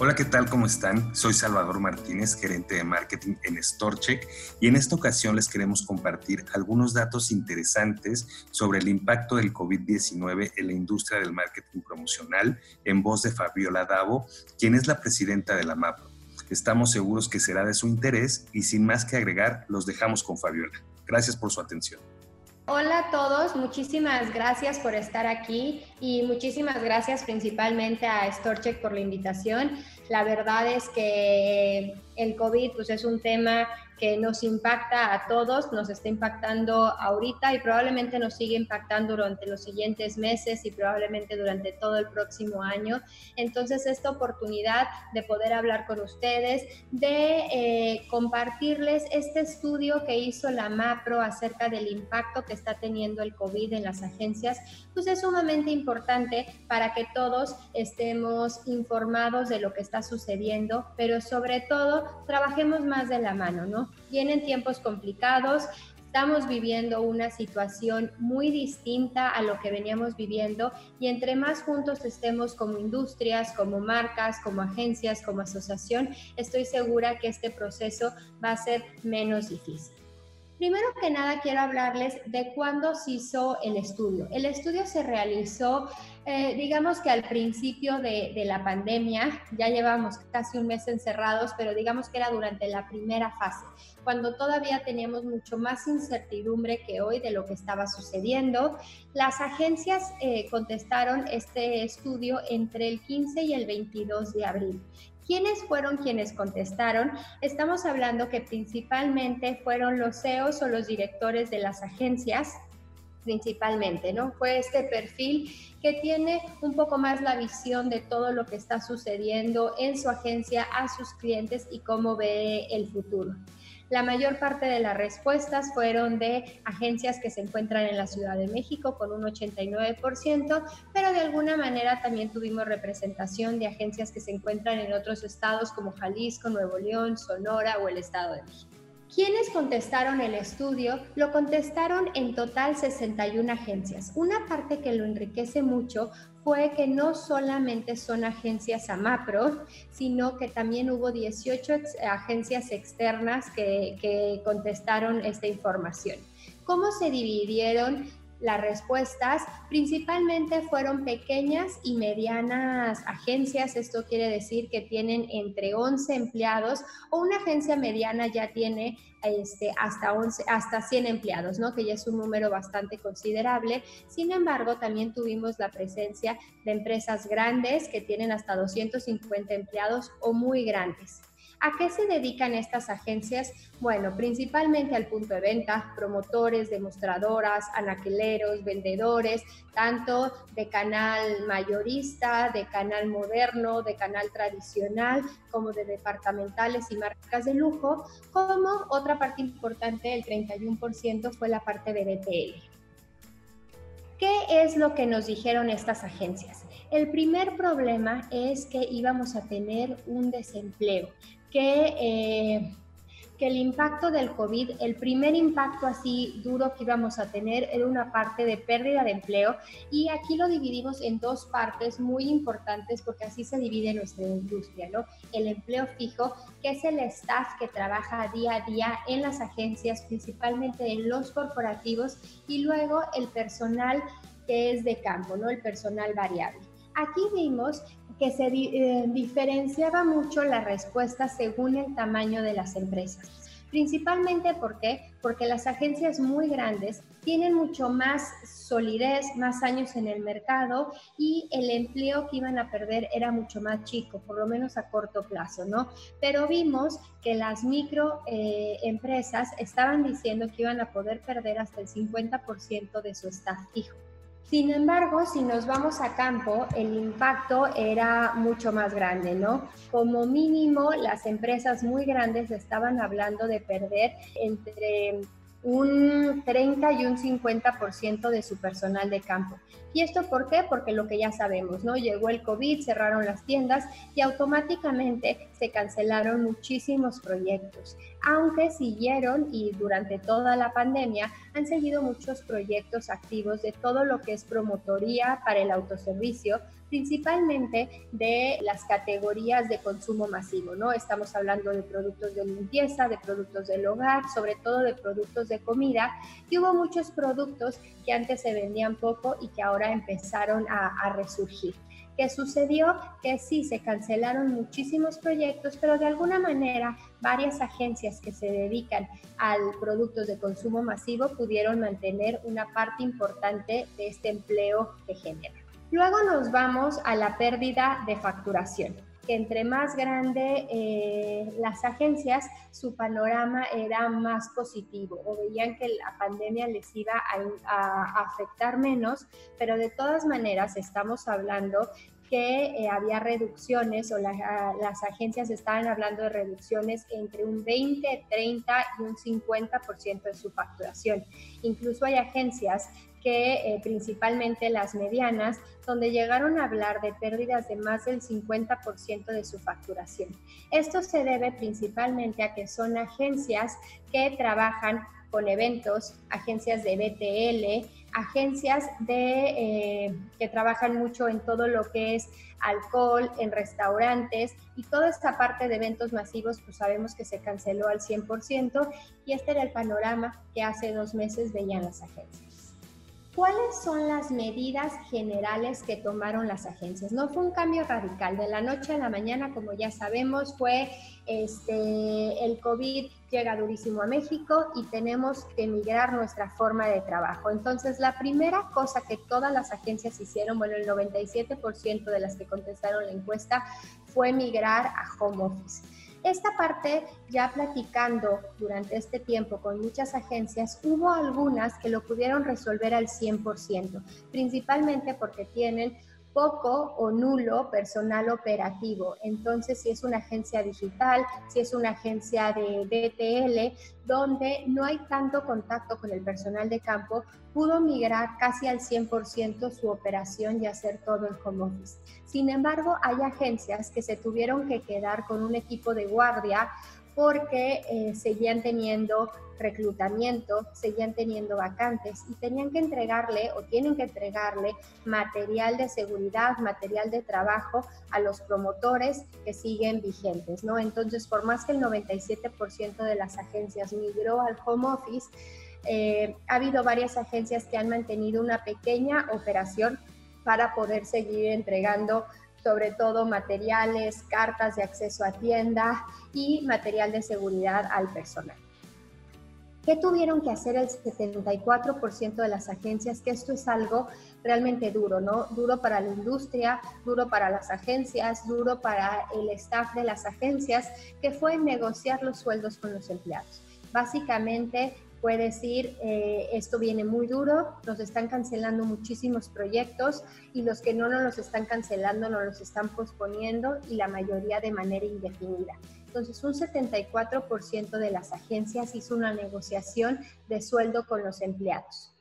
Hola, ¿qué tal? ¿Cómo están? Soy Salvador Martínez, gerente de marketing en StoreCheck y en esta ocasión les queremos compartir algunos datos interesantes sobre el impacto del COVID-19 en la industria del marketing promocional en voz de Fabiola Davo, quien es la presidenta de la MAPRO. Estamos seguros que será de su interés y sin más que agregar, los dejamos con Fabiola. Gracias por su atención. Hola a todos, muchísimas gracias por estar aquí y muchísimas gracias principalmente a StoreCheck por la invitación. La verdad es que el COVID pues, es un tema que nos impacta a todos, nos está impactando ahorita y probablemente nos sigue impactando durante los siguientes meses y probablemente durante todo el próximo año. Entonces, esta oportunidad de poder hablar con ustedes, de eh, compartirles este estudio que hizo la MAPRO acerca del impacto que está teniendo el COVID en las agencias, pues es sumamente importante para que todos estemos informados de lo que está sucediendo, pero sobre todo trabajemos más de la mano, ¿no? Vienen tiempos complicados, estamos viviendo una situación muy distinta a lo que veníamos viviendo y entre más juntos estemos como industrias, como marcas, como agencias, como asociación, estoy segura que este proceso va a ser menos difícil. Primero que nada quiero hablarles de cuándo se hizo el estudio. El estudio se realizó, eh, digamos que al principio de, la pandemia, ya llevamos casi un mes encerrados, pero digamos que era durante la primera fase, cuando todavía teníamos mucho más incertidumbre que hoy de lo que estaba sucediendo. Las agencias eh, contestaron este estudio entre el 15 y el 22 de abril. ¿Quiénes fueron quienes contestaron? Estamos hablando que principalmente fueron los CEOs o los directores de las agencias, principalmente, ¿no? Fue este perfil que tiene un poco más la visión de todo lo que está sucediendo en su agencia a sus clientes y cómo ve el futuro. La mayor parte de las respuestas fueron de agencias que se encuentran en la Ciudad de México con un 89%, pero de alguna manera también tuvimos representación de agencias que se encuentran en otros estados como Jalisco, Nuevo León, Sonora o el Estado de México. ¿Quiénes contestaron el estudio? Lo contestaron en total 61 agencias. Una parte que lo enriquece mucho fue que no solamente son agencias AMAPRO, sino que también hubo 18 agencias externas que, contestaron esta información. ¿Cómo se dividieron las respuestas principalmente fueron pequeñas y medianas agencias, esto quiere decir que tienen entre 11 empleados o una agencia mediana ya tiene este, hasta, 11, hasta 100 empleados, ¿no? que ya es un número bastante considerable. Sin embargo, también tuvimos la presencia de empresas grandes que tienen hasta 250 empleados o muy grandes. ¿A qué se dedican estas agencias? Bueno, principalmente al punto de venta, promotores, demostradoras, anaqueleros, vendedores, tanto de canal mayorista, de canal moderno, de canal tradicional, como de departamentales y marcas de lujo, como otra parte importante, el 31% fue la parte de BTL. ¿Qué es lo que nos dijeron estas agencias? El primer problema es que íbamos a tener un desempleo que, eh, que el impacto del COVID, el primer impacto así duro que íbamos a tener era una parte de pérdida de empleo y aquí lo dividimos en dos partes muy importantes porque así se divide nuestra industria, ¿no? El empleo fijo, que es el staff que trabaja día a día en las agencias, principalmente en los corporativos y luego el personal que es de campo, ¿no? El personal variable. Aquí vimos que se eh, diferenciaba mucho la respuesta según el tamaño de las empresas. Principalmente ¿por porque las agencias muy grandes tienen mucho más solidez, más años en el mercado y el empleo que iban a perder era mucho más chico, por lo menos a corto plazo, ¿no? Pero vimos que las micro eh, estaban diciendo que iban a poder perder hasta el 50% de su staff fijo. Sin embargo, si nos vamos a campo, el impacto era mucho más grande, ¿no? Como mínimo, las empresas muy grandes estaban hablando de perder entre un 30 y un 50% de su personal de campo. ¿Y esto por qué? Porque lo que ya sabemos, ¿no? Llegó el COVID, cerraron las tiendas y automáticamente se cancelaron muchísimos proyectos. Aunque siguieron y durante toda la pandemia han seguido muchos proyectos activos de todo lo que es promotoría para el autoservicio, principalmente de las categorías de consumo masivo, ¿no? Estamos hablando de productos de limpieza, de productos del hogar, sobre todo de productos de comida, y hubo muchos productos que antes se vendían poco y que ahora empezaron a, resurgir. ¿Qué sucedió? Que sí, se cancelaron muchísimos proyectos, pero de alguna manera varias agencias que se dedican al productos de consumo masivo pudieron mantener una parte importante de este empleo que genera. Luego nos vamos a la pérdida de facturación entre más grande eh, las agencias, su panorama era más positivo o veían que la pandemia les iba a, afectar menos, pero de todas maneras estamos hablando que eh, había reducciones o las agencias estaban hablando de reducciones entre un 20, 30 y un 50% de su facturación. Incluso hay agencias que eh, principalmente las medianas, donde llegaron a hablar de pérdidas de más del 50% de su facturación. Esto se debe principalmente a que son agencias que trabajan con eventos, agencias de BTL, agencias de, eh, que trabajan mucho en todo lo que es alcohol, en restaurantes y toda esta parte de eventos masivos, pues sabemos que se canceló al 100% y este era el panorama que hace dos meses veían las agencias. ¿Cuáles son las medidas generales que tomaron las agencias? No fue un cambio radical, de la noche a la mañana, como ya sabemos, fue este, el COVID llega durísimo a México y tenemos que migrar nuestra forma de trabajo. Entonces, la primera cosa que todas las agencias hicieron, bueno, el 97% de las que contestaron la encuesta, fue migrar a home office. Esta parte, ya platicando durante este tiempo con muchas agencias, hubo algunas que lo pudieron resolver al 100%, principalmente porque tienen poco o nulo personal operativo. Entonces, si es una agencia digital, si es una agencia de DTL, donde no hay tanto contacto con el personal de campo, pudo migrar casi al 100% su operación y hacer todo en home. Sin embargo, hay agencias que se tuvieron que quedar con un equipo de guardia porque eh, seguían teniendo reclutamiento, seguían teniendo vacantes y tenían que entregarle o tienen que entregarle material de seguridad, material de trabajo a los promotores que siguen vigentes, ¿no? Entonces, por más que el 97% de las agencias migró al home office, eh, ha habido varias agencias que han mantenido una pequeña operación para poder seguir entregando sobre todo materiales, cartas de acceso a tienda y material de seguridad al personal. ¿Qué tuvieron que hacer el 74% de las agencias? Que esto es algo realmente duro, ¿no? Duro para la industria, duro para las agencias, duro para el staff de las agencias, que fue negociar los sueldos con los empleados. Básicamente puede decir, eh, esto viene muy duro, nos están cancelando muchísimos proyectos y los que no nos los están cancelando nos los están posponiendo y la mayoría de manera indefinida. Entonces, un 74% de las agencias hizo una negociación de sueldo con los empleados.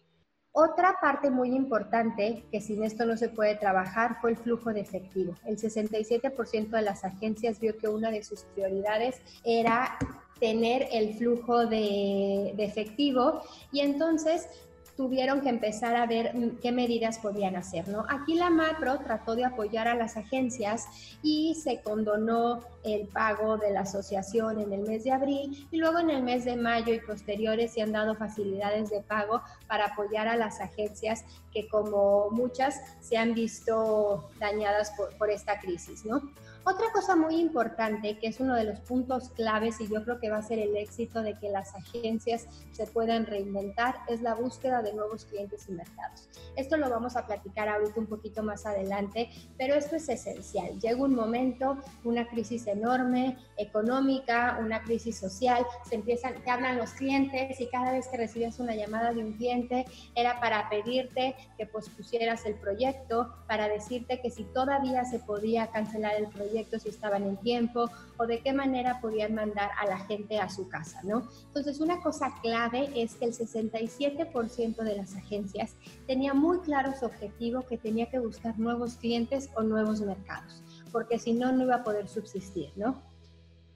Otra parte muy importante, que sin esto no se puede trabajar, fue el flujo de efectivo. El 67% de las agencias vio que una de sus prioridades era tener el flujo de, efectivo y entonces tuvieron que empezar a ver qué medidas podían hacer, ¿no? Aquí la macro trató de apoyar a las agencias y se condonó el pago de la asociación en el mes de abril y luego en el mes de mayo y posteriores se han dado facilidades de pago para apoyar a las agencias que como muchas se han visto dañadas por, por esta crisis, ¿no? Otra cosa muy importante, que es uno de los puntos claves y yo creo que va a ser el éxito de que las agencias se puedan reinventar, es la búsqueda de nuevos clientes y mercados. Esto lo vamos a platicar ahorita un poquito más adelante, pero esto es esencial. Llega un momento, una crisis enorme, económica, una crisis social, se empiezan, te hablan los clientes y cada vez que recibías una llamada de un cliente era para pedirte que pospusieras el proyecto, para decirte que si todavía se podía cancelar el proyecto, si estaban en tiempo o de qué manera podían mandar a la gente a su casa, ¿no? Entonces, una cosa clave es que el 67% de las agencias tenía muy claro su objetivo que tenía que buscar nuevos clientes o nuevos mercados, porque si no, no iba a poder subsistir, ¿no?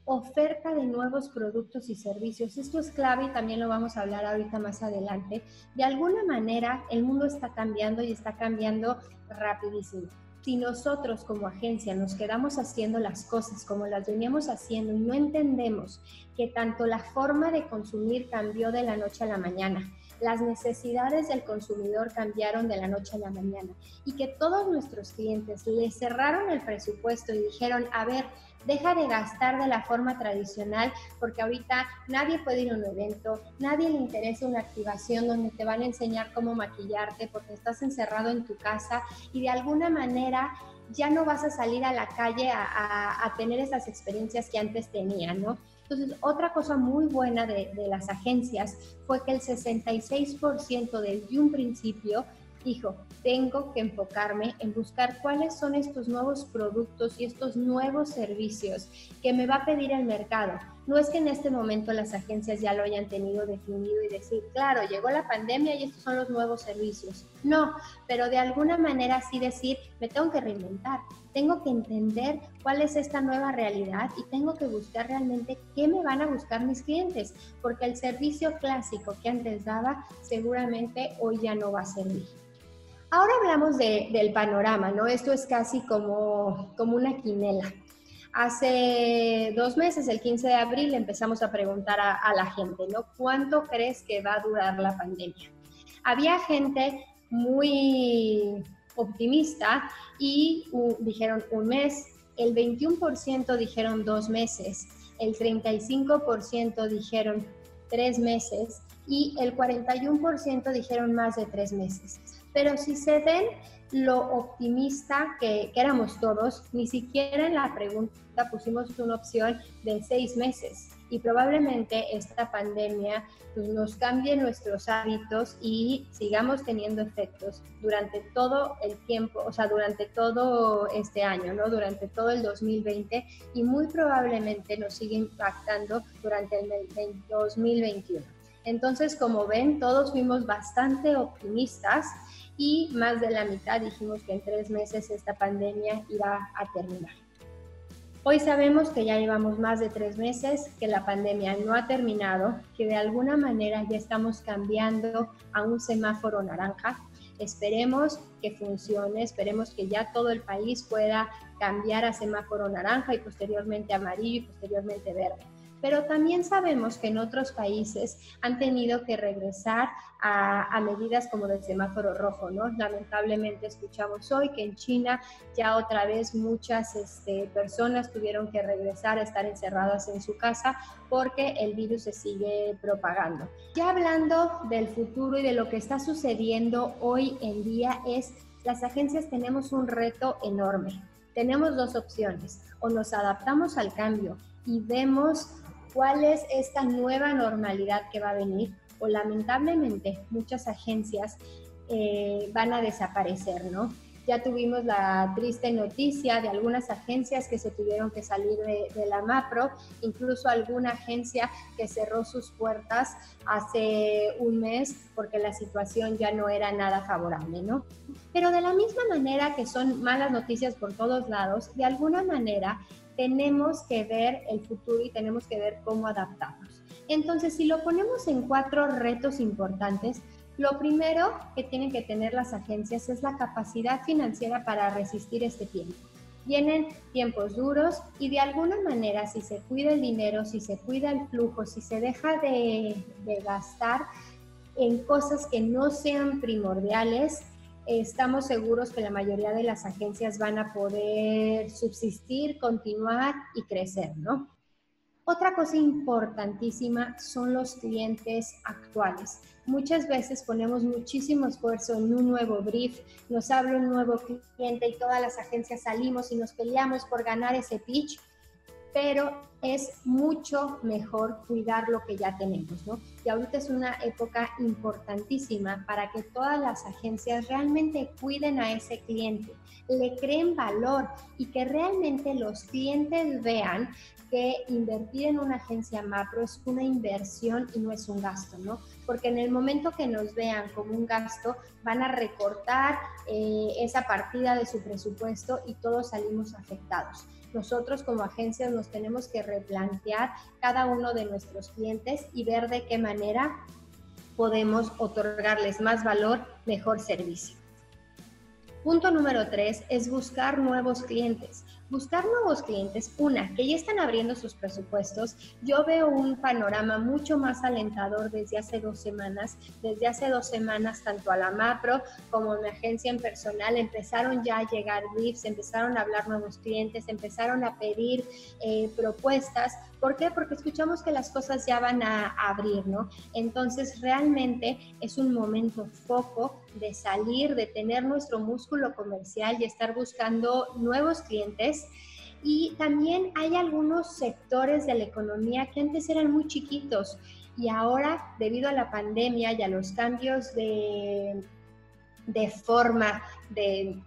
oferta de nuevos productos y servicios. Esto es clave y también lo vamos a hablar ahorita más adelante. De alguna manera el mundo está cambiando y está cambiando rapidísimo. Si nosotros como agencia nos quedamos haciendo las cosas como las veníamos haciendo y no entendemos que tanto la forma de consumir cambió de la noche a la mañana, las necesidades del consumidor cambiaron de la noche a la mañana y que todos nuestros clientes le cerraron el presupuesto y dijeron, a ver, deja de gastar de la forma tradicional porque ahorita nadie puede ir a un evento, nadie le interesa una activación donde te van a enseñar cómo maquillarte porque estás encerrado en tu casa y de alguna manera ya no vas a salir a la calle a, tener esas experiencias que antes tenían, ¿no? Entonces, otra cosa muy buena de, las agencias fue que el 66% desde un principio dijo, tengo que enfocarme en buscar cuáles son estos nuevos productos y estos nuevos servicios que me va a pedir el mercado. No es que en este momento las agencias ya lo hayan tenido definido y decir, claro, llegó la pandemia y estos son los nuevos servicios. No, pero de alguna manera sí decir, me tengo que reinventar, tengo que entender cuál es esta nueva realidad y tengo que buscar realmente qué me van a buscar mis clientes, porque el servicio clásico que antes daba seguramente hoy ya no va a servir. Ahora hablamos del panorama, ¿no? Esto es casi como, como una quinela. Hace dos meses, el 15 de abril, empezamos a preguntar a, la gente, ¿no? ¿Cuánto crees que va a durar la pandemia? Había gente muy optimista y dijeron un mes, el 21% dijeron dos meses, el 35% dijeron tres meses y el 41% dijeron más de tres meses. Pero si se ven lo optimista que, éramos todos, ni siquiera en la pregunta pusimos una opción de seis meses. Y probablemente esta pandemia pues, nos cambie nuestros hábitos y sigamos teniendo efectos durante todo el tiempo, o sea, durante todo este año, ¿no? Durante todo el 2020 y muy probablemente nos sigue impactando durante el 2021. Entonces, como ven, todos fuimos bastante optimistas y más de la mitad dijimos que en tres meses esta pandemia iba a terminar. Hoy sabemos que ya llevamos más de tres meses, que la pandemia no ha terminado, que de alguna manera ya estamos cambiando a un semáforo naranja. Esperemos que funcione, esperemos que ya todo el país pueda cambiar a semáforo naranja y posteriormente amarillo y posteriormente verde pero también sabemos que en otros países han tenido que regresar a, medidas como del semáforo rojo, ¿no? Lamentablemente escuchamos hoy que en China ya otra vez muchas este, personas tuvieron que regresar a estar encerradas en su casa porque el virus se sigue propagando. Ya hablando del futuro y de lo que está sucediendo hoy en día es, las agencias tenemos un reto enorme. Tenemos dos opciones, o nos adaptamos al cambio y vemos cuál es esta nueva normalidad que va a venir o lamentablemente muchas agencias eh, van a desaparecer, ¿no? Ya tuvimos la triste noticia de algunas agencias que se tuvieron que salir de, de, la MAPRO, incluso alguna agencia que cerró sus puertas hace un mes porque la situación ya no era nada favorable, ¿no? Pero de la misma manera que son malas noticias por todos lados, de alguna manera tenemos que ver el futuro y tenemos que ver cómo adaptarnos. Entonces, si lo ponemos en cuatro retos importantes, lo primero que tienen que tener las agencias es la capacidad financiera para resistir este tiempo. Vienen tiempos duros y de alguna manera si se cuida el dinero, si se cuida el flujo, si se deja de, de gastar en cosas que no sean primordiales, estamos seguros que la mayoría de las agencias van a poder subsistir, continuar y crecer, ¿no? Otra cosa importantísima son los clientes actuales. Muchas veces ponemos muchísimo esfuerzo en un nuevo brief, nos abre un nuevo cliente y todas las agencias salimos y nos peleamos por ganar ese pitch pero es mucho mejor cuidar lo que ya tenemos, ¿no? Y ahorita es una época importantísima para que todas las agencias realmente cuiden a ese cliente, le creen valor y que realmente los clientes vean que invertir en una agencia macro es una inversión y no es un gasto, ¿no? Porque en el momento que nos vean como un gasto, van a recortar eh, esa partida de su presupuesto y todos salimos afectados nosotros como agencias nos tenemos que replantear cada uno de nuestros clientes y ver de qué manera podemos otorgarles más valor, mejor servicio. Punto número tres es buscar nuevos clientes. Buscar nuevos clientes, una, que ya están abriendo sus presupuestos. Yo veo un panorama mucho más alentador desde hace dos semanas. Desde hace dos semanas, tanto a la Mapro como a mi agencia en personal, empezaron ya a llegar briefs, empezaron a hablar nuevos clientes, empezaron a pedir eh, propuestas. ¿Por qué? Porque escuchamos que las cosas ya van a abrir, ¿no? Entonces, realmente es un momento foco de salir, de tener nuestro músculo comercial y estar buscando nuevos clientes. Y también hay algunos sectores de la economía que antes eran muy chiquitos y ahora, debido a la pandemia y a los cambios de, de forma de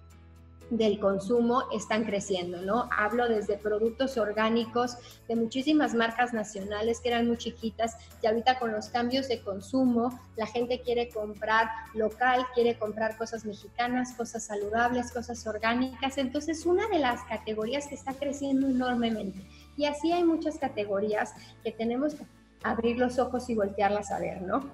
del consumo están creciendo, ¿no? Hablo desde productos orgánicos de muchísimas marcas nacionales que eran muy chiquitas y ahorita con los cambios de consumo la gente quiere comprar local, quiere comprar cosas mexicanas, cosas saludables, cosas orgánicas. Entonces, una de las categorías que está creciendo enormemente. Y así hay muchas categorías que tenemos que abrir los ojos y voltearlas a ver, ¿no?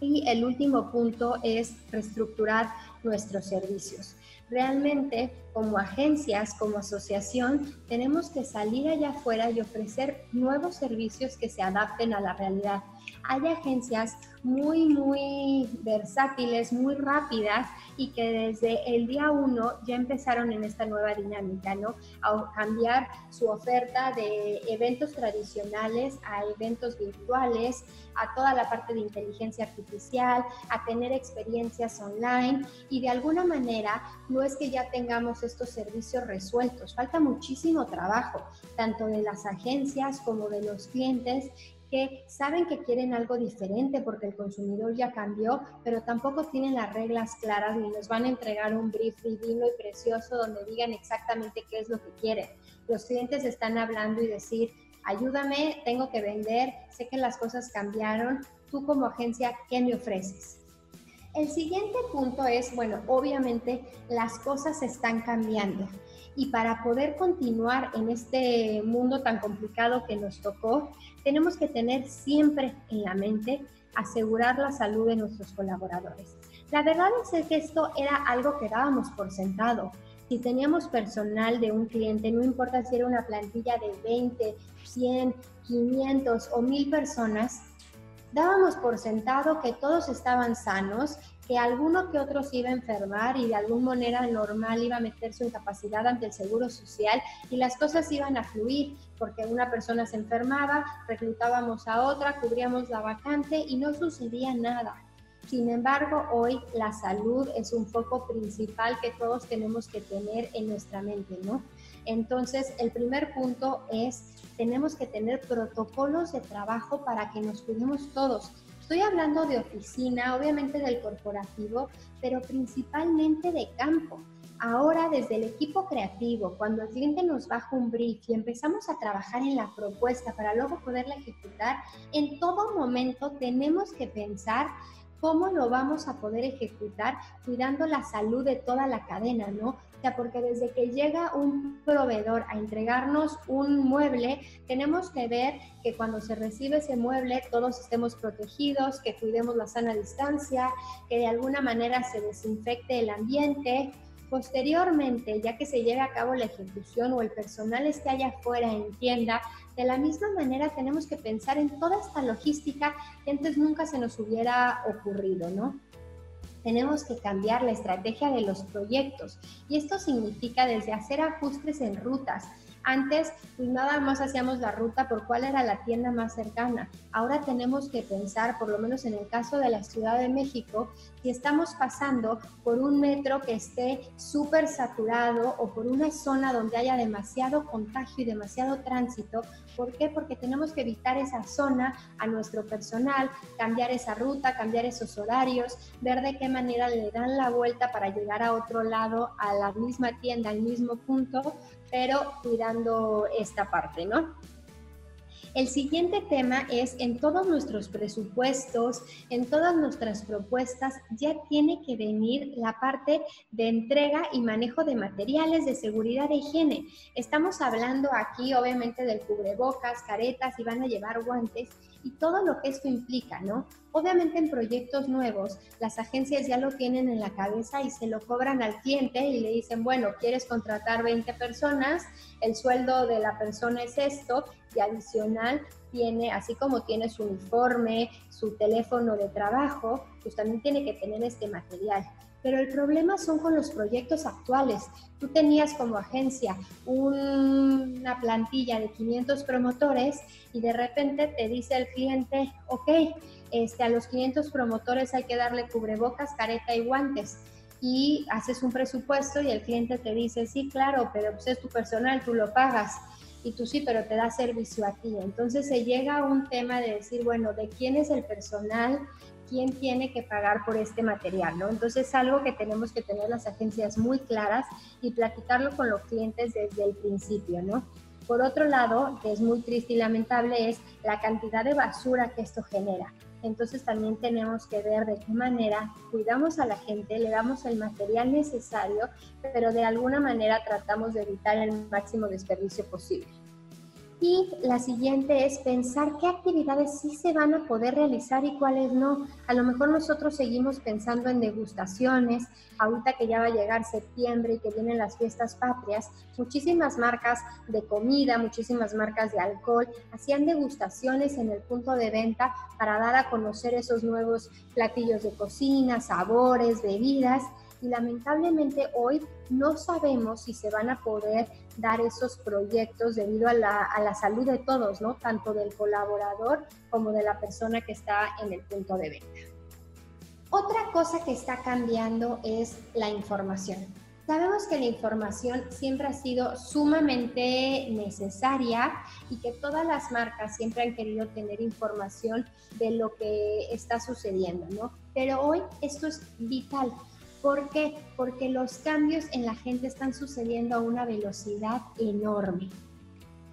Y el último punto es reestructurar nuestros servicios. Realmente, como agencias, como asociación, tenemos que salir allá afuera y ofrecer nuevos servicios que se adapten a la realidad. Hay agencias muy, muy versátiles, muy rápidas y que desde el día uno ya empezaron en esta nueva dinámica, ¿no? A cambiar su oferta de eventos tradicionales a eventos virtuales, a toda la parte de inteligencia artificial, a tener experiencias online y de alguna manera no es que ya tengamos estos servicios resueltos, falta muchísimo trabajo, tanto de las agencias como de los clientes saben que quieren algo diferente porque el consumidor ya cambió, pero tampoco tienen las reglas claras ni nos van a entregar un brief divino y precioso donde digan exactamente qué es lo que quieren. Los clientes están hablando y decir, ayúdame, tengo que vender, sé que las cosas cambiaron, tú como agencia, ¿qué me ofreces? El siguiente punto es, bueno, obviamente las cosas están cambiando y para poder continuar en este mundo tan complicado que nos tocó, tenemos que tener siempre en la mente asegurar la salud de nuestros colaboradores. La verdad es que esto era algo que dábamos por sentado. Si teníamos personal de un cliente, no importa si era una plantilla de 20, 100, 500 o 1000 personas, dábamos por sentado que todos estaban sanos que alguno que otro se iba a enfermar y de alguna manera normal iba a meter su incapacidad ante el Seguro Social y las cosas iban a fluir porque una persona se enfermaba, reclutábamos a otra, cubríamos la vacante y no sucedía nada. Sin embargo, hoy la salud es un foco principal que todos tenemos que tener en nuestra mente, ¿no? Entonces, el primer punto es, tenemos que tener protocolos de trabajo para que nos cuidemos todos Estoy hablando de oficina, obviamente del corporativo, pero principalmente de campo. Ahora, desde el equipo creativo, cuando el cliente nos baja un brief y empezamos a trabajar en la propuesta para luego poderla ejecutar, en todo momento tenemos que pensar cómo lo vamos a poder ejecutar cuidando la salud de toda la cadena, ¿no? Sea, porque desde que llega un proveedor a entregarnos un mueble, tenemos que ver que cuando se recibe ese mueble todos estemos protegidos, que cuidemos la sana distancia, que de alguna manera se desinfecte el ambiente, Posteriormente, ya que se lleve a cabo la ejecución o el personal esté allá afuera en tienda, de la misma manera tenemos que pensar en toda esta logística que antes nunca se nos hubiera ocurrido, ¿no? Tenemos que cambiar la estrategia de los proyectos. Y esto significa desde hacer ajustes en rutas, antes, pues nada más hacíamos la ruta por cuál era la tienda más cercana. Ahora tenemos que pensar, por lo menos en el caso de la Ciudad de México, si estamos pasando por un metro que esté súper saturado o por una zona donde haya demasiado contagio y demasiado tránsito. ¿Por qué? Porque tenemos que evitar esa zona a nuestro personal, cambiar esa ruta, cambiar esos horarios, ver de qué manera le dan la vuelta para llegar a otro lado, a la misma tienda, al mismo punto, pero cuidando esta parte, ¿no? El siguiente tema es en todos nuestros presupuestos, en todas nuestras propuestas, ya tiene que venir la parte de entrega y manejo de materiales de seguridad e higiene. Estamos hablando aquí obviamente del cubrebocas, caretas y van a llevar guantes y todo lo que esto implica, ¿no? Obviamente en proyectos nuevos, las agencias ya lo tienen en la cabeza y se lo cobran al cliente y le dicen, bueno, quieres contratar 20 personas, el sueldo de la persona es esto y adicional tiene, así como tiene su uniforme, su teléfono de trabajo, pues también tiene que tener este material. Pero el problema son con los proyectos actuales. Tú tenías como agencia una plantilla de 500 promotores y de repente te dice el cliente, ok, este, a los 500 promotores hay que darle cubrebocas, careta y guantes. Y haces un presupuesto y el cliente te dice, sí, claro, pero pues es tu personal, tú lo pagas. Y tú sí, pero te da servicio a ti. Entonces se llega a un tema de decir, bueno, ¿de quién es el personal? ¿Quién tiene que pagar por este material? ¿no? Entonces es algo que tenemos que tener las agencias muy claras y platicarlo con los clientes desde el principio, ¿no? Por otro lado, que es muy triste y lamentable, es la cantidad de basura que esto genera. Entonces también tenemos que ver de qué manera cuidamos a la gente, le damos el material necesario, pero de alguna manera tratamos de evitar el máximo desperdicio posible. Y la siguiente es pensar qué actividades sí se van a poder realizar y cuáles no. A lo mejor nosotros seguimos pensando en degustaciones, ahorita que ya va a llegar septiembre y que vienen las fiestas patrias, muchísimas marcas de comida, muchísimas marcas de alcohol hacían degustaciones en el punto de venta para dar a conocer esos nuevos platillos de cocina, sabores, bebidas y lamentablemente hoy no sabemos si se van a poder dar esos proyectos debido a la, salud de todos, ¿no? Tanto del colaborador como de la persona que está en el punto de venta. Otra cosa que está cambiando es la información. Sabemos que la información siempre ha sido sumamente necesaria y que todas las marcas siempre han querido tener información de lo que está sucediendo, ¿no? Pero hoy esto es vital ¿Por qué? Porque los cambios en la gente están sucediendo a una velocidad enorme.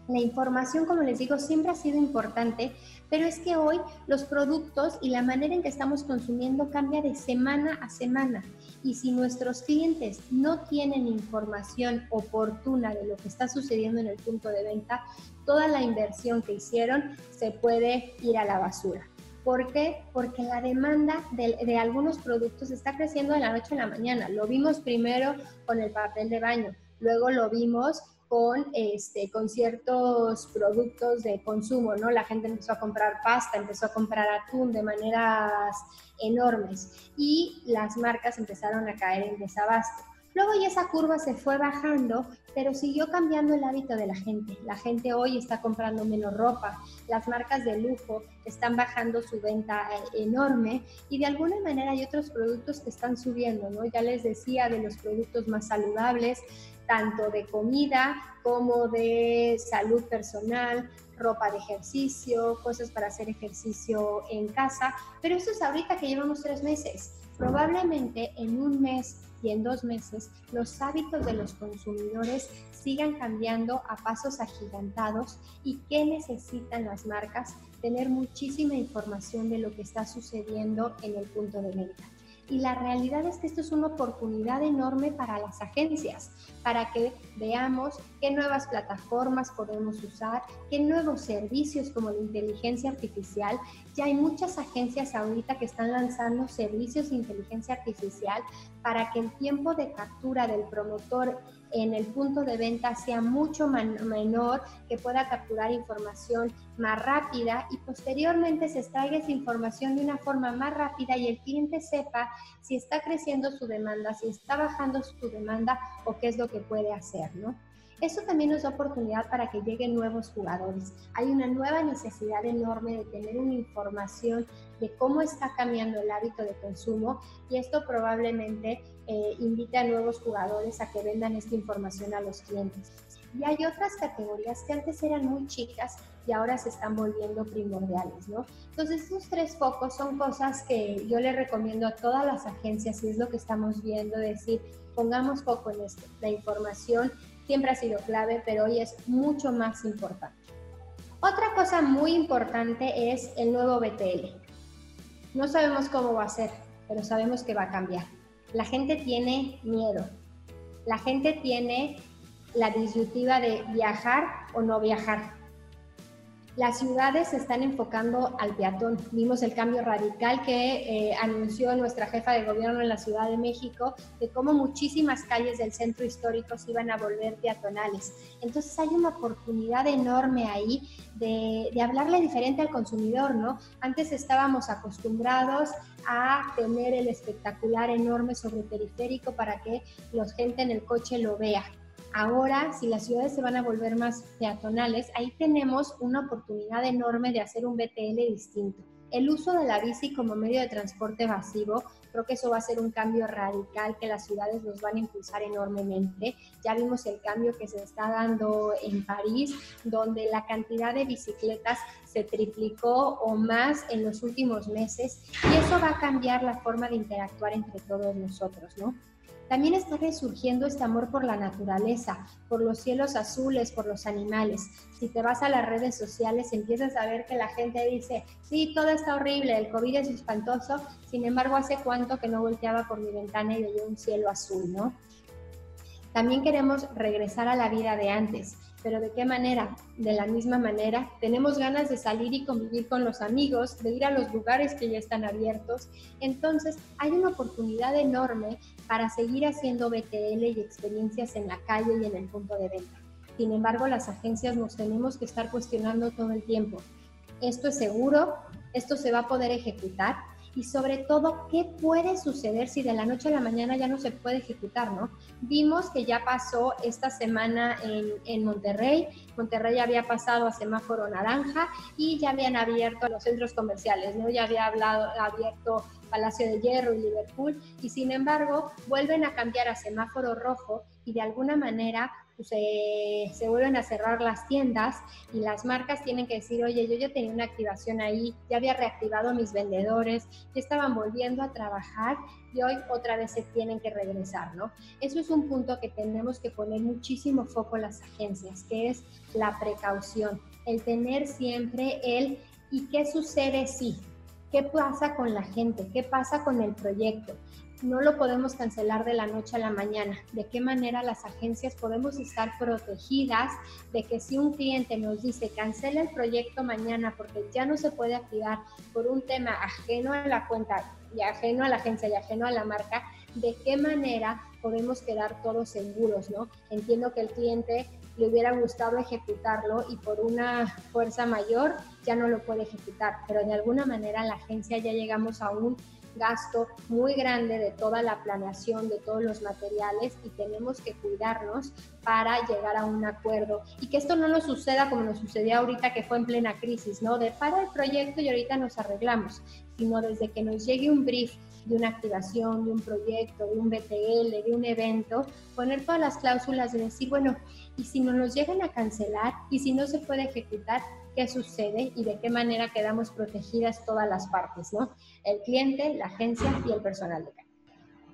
La información, como les digo, siempre ha sido importante, pero es que hoy los productos y la manera en que estamos consumiendo cambia de semana a semana. Y si nuestros clientes no tienen información oportuna de lo que está sucediendo en el punto de venta, toda la inversión que hicieron se puede ir a la basura. ¿Por qué? Porque la demanda de, algunos productos está creciendo de la noche a la mañana. Lo vimos primero con el papel de baño, luego lo vimos con, este, con ciertos productos de consumo, ¿no? La gente empezó a comprar pasta, empezó a comprar atún de maneras enormes y las marcas empezaron a caer en desabasto. Luego ya esa curva se fue bajando, pero siguió cambiando el hábito de la gente. La gente hoy está comprando menos ropa, las marcas de lujo están bajando su venta eh, enorme y de alguna manera hay otros productos que están subiendo, ¿no? Ya les decía de los productos más saludables, tanto de comida como de salud personal, ropa de ejercicio, cosas para hacer ejercicio en casa, pero eso es ahorita que llevamos tres meses. Probablemente en un mes y en dos meses los hábitos de los consumidores sigan cambiando a pasos agigantados y qué necesitan las marcas, tener muchísima información de lo que está sucediendo en el punto de venta. Y la realidad es que esto es una oportunidad enorme para las agencias, para que veamos qué nuevas plataformas podemos usar, qué nuevos servicios como la inteligencia artificial. Ya hay muchas agencias ahorita que están lanzando servicios de inteligencia artificial para que el tiempo de captura del promotor en el punto de venta sea mucho menor, que pueda capturar información más rápida y posteriormente se extraiga esa información de una forma más rápida y el cliente sepa si está creciendo su demanda, si está bajando su demanda o qué es lo que puede hacer, ¿no? Eso también nos da oportunidad para que lleguen nuevos jugadores. Hay una nueva necesidad enorme de tener una información de cómo está cambiando el hábito de consumo y esto probablemente eh, invite a nuevos jugadores a que vendan esta información a los clientes. Y hay otras categorías que antes eran muy chicas y ahora se están volviendo primordiales, ¿no? Entonces, estos tres focos son cosas que yo le recomiendo a todas las agencias y es lo que estamos viendo, decir, pongamos foco en esto, la información siempre ha sido clave, pero hoy es mucho más importante. Otra cosa muy importante es el nuevo BTL. No sabemos cómo va a ser, pero sabemos que va a cambiar. La gente tiene miedo. La gente tiene la disyuntiva de viajar o no viajar. Las ciudades se están enfocando al peatón. Vimos el cambio radical que eh, anunció nuestra jefa de gobierno en la Ciudad de México de cómo muchísimas calles del centro histórico se iban a volver peatonales. Entonces hay una oportunidad enorme ahí de, hablarle diferente al consumidor, ¿no? Antes estábamos acostumbrados a tener el espectacular enorme sobre periférico para que la gente en el coche lo vea Ahora, si las ciudades se van a volver más peatonales, ahí tenemos una oportunidad enorme de hacer un BTL distinto. El uso de la bici como medio de transporte masivo, creo que eso va a ser un cambio radical que las ciudades nos van a impulsar enormemente. Ya vimos el cambio que se está dando en París, donde la cantidad de bicicletas se triplicó o más en los últimos meses y eso va a cambiar la forma de interactuar entre todos nosotros, ¿no? También está resurgiendo este amor por la naturaleza, por los cielos azules, por los animales. Si te vas a las redes sociales, empiezas a ver que la gente dice, sí, todo está horrible, el COVID es espantoso, sin embargo, hace cuánto que no volteaba por mi ventana y veía un cielo azul, ¿no? También queremos regresar a la vida de antes, pero ¿de qué manera? De la misma manera, tenemos ganas de salir y convivir con los amigos, de ir a los lugares que ya están abiertos. Entonces, hay una oportunidad enorme para seguir haciendo BTL y experiencias en la calle y en el punto de venta. Sin embargo, las agencias nos tenemos que estar cuestionando todo el tiempo. ¿Esto es seguro? ¿Esto se va a poder ejecutar? Y sobre todo qué puede suceder si de la noche a la mañana ya no se puede ejecutar, ¿no? Vimos que ya pasó esta semana en, en Monterrey, Monterrey había pasado a semáforo naranja y ya habían abierto los centros comerciales, ¿no? Ya había hablado, abierto Palacio de Hierro y Liverpool y sin embargo vuelven a cambiar a semáforo rojo y de alguna manera se, vuelven a cerrar las tiendas y las marcas tienen que decir, oye, yo ya tenía una activación ahí, ya había reactivado mis vendedores, ya estaban volviendo a trabajar y hoy otra vez se tienen que regresar, ¿no? Eso es un punto que tenemos que poner muchísimo foco las agencias, que es la precaución, el tener siempre el ¿y qué sucede si? ¿Qué pasa con la gente? ¿Qué pasa con el proyecto? No lo podemos cancelar de la noche a la mañana. ¿De qué manera las agencias podemos estar protegidas de que si un cliente nos dice cancela el proyecto mañana porque ya no se puede activar por un tema ajeno a la cuenta y ajeno a la agencia y ajeno a la marca, de qué manera podemos quedar todos seguros, ¿no? Entiendo que el cliente le hubiera gustado ejecutarlo y por una fuerza mayor ya no lo puede ejecutar, pero de alguna manera la agencia ya llegamos a un gasto muy grande de toda la planeación, de todos los materiales y tenemos que cuidarnos para llegar a un acuerdo. Y que esto no nos suceda como nos sucedió ahorita que fue en plena crisis, ¿no? De para el proyecto y ahorita nos arreglamos, sino desde que nos llegue un brief de una activación, de un proyecto, de un BTL, de un evento, poner todas las cláusulas de decir, bueno, y si no nos llegan a cancelar y si no se puede ejecutar, qué sucede y de qué manera quedamos protegidas todas las partes, ¿no? El cliente, la agencia y el personal de carga.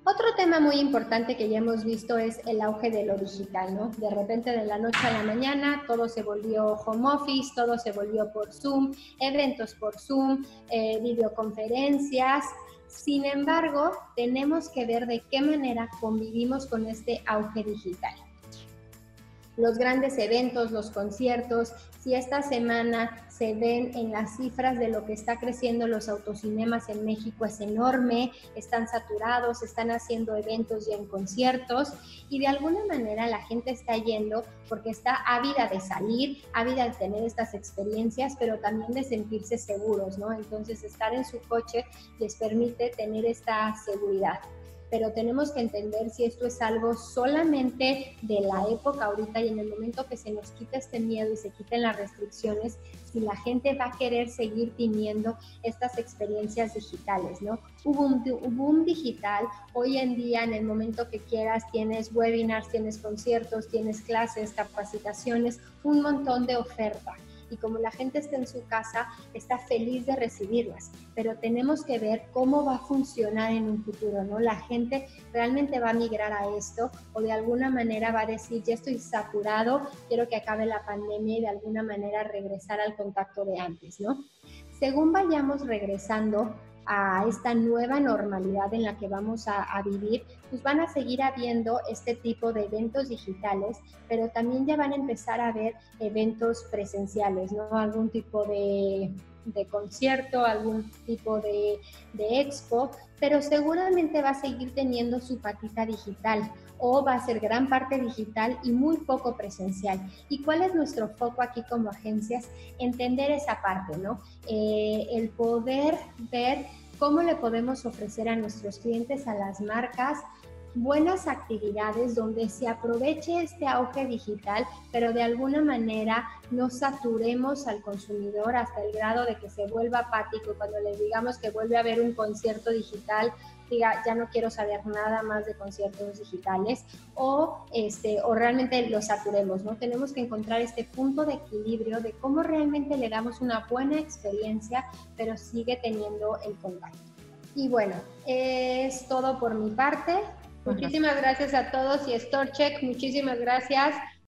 Otro tema muy importante que ya hemos visto es el auge de lo digital, ¿no? De repente de la noche a la mañana todo se volvió home office, todo se volvió por Zoom, eventos por Zoom, eh, videoconferencias. Sin embargo, tenemos que ver de qué manera convivimos con este auge digital los grandes eventos, los conciertos, si esta semana se ven en las cifras de lo que está creciendo los autocinemas en México es enorme, están saturados, están haciendo eventos y en conciertos y de alguna manera la gente está yendo porque está ávida de salir, ávida de tener estas experiencias, pero también de sentirse seguros, ¿no? Entonces estar en su coche les permite tener esta seguridad pero tenemos que entender si esto es algo solamente de la época ahorita y en el momento que se nos quita este miedo y se quiten las restricciones, si la gente va a querer seguir teniendo estas experiencias digitales, ¿no? Hubo un, boom digital, hoy en día en el momento que quieras tienes webinars, tienes conciertos, tienes clases, capacitaciones, un montón de oferta y como la gente está en su casa, está feliz de recibirlas. Pero tenemos que ver cómo va a funcionar en un futuro, ¿no? La gente realmente va a migrar a esto o de alguna manera va a decir, ya estoy saturado, quiero que acabe la pandemia y de alguna manera regresar al contacto de antes, ¿no? Según vayamos regresando, a esta nueva normalidad en la que vamos a, vivir, pues van a seguir habiendo este tipo de eventos digitales, pero también ya van a empezar a haber eventos presenciales, ¿no? Algún tipo de, concierto, algún tipo de, de expo, pero seguramente va a seguir teniendo su patita digital o va a ser gran parte digital y muy poco presencial. ¿Y cuál es nuestro foco aquí como agencias? Entender esa parte, ¿no? Eh, el poder ver cómo le podemos ofrecer a nuestros clientes, a las marcas, buenas actividades donde se aproveche este auge digital, pero de alguna manera no saturemos al consumidor hasta el grado de que se vuelva apático cuando le digamos que vuelve a haber un concierto digital diga, ya no quiero saber nada más de conciertos digitales o, este, o realmente lo saturemos, ¿no? Tenemos que encontrar este punto de equilibrio de cómo realmente le damos una buena experiencia, pero sigue teniendo el contacto. Y bueno, es todo por mi parte. Muchísimas gracias a todos y StoreCheck, muchísimas gracias